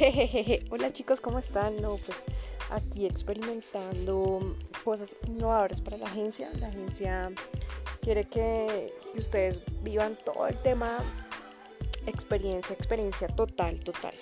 Jejeje. Hola chicos, ¿cómo están? No, pues aquí experimentando cosas innovadoras para la agencia. La agencia quiere que ustedes vivan todo el tema experiencia, experiencia total, total.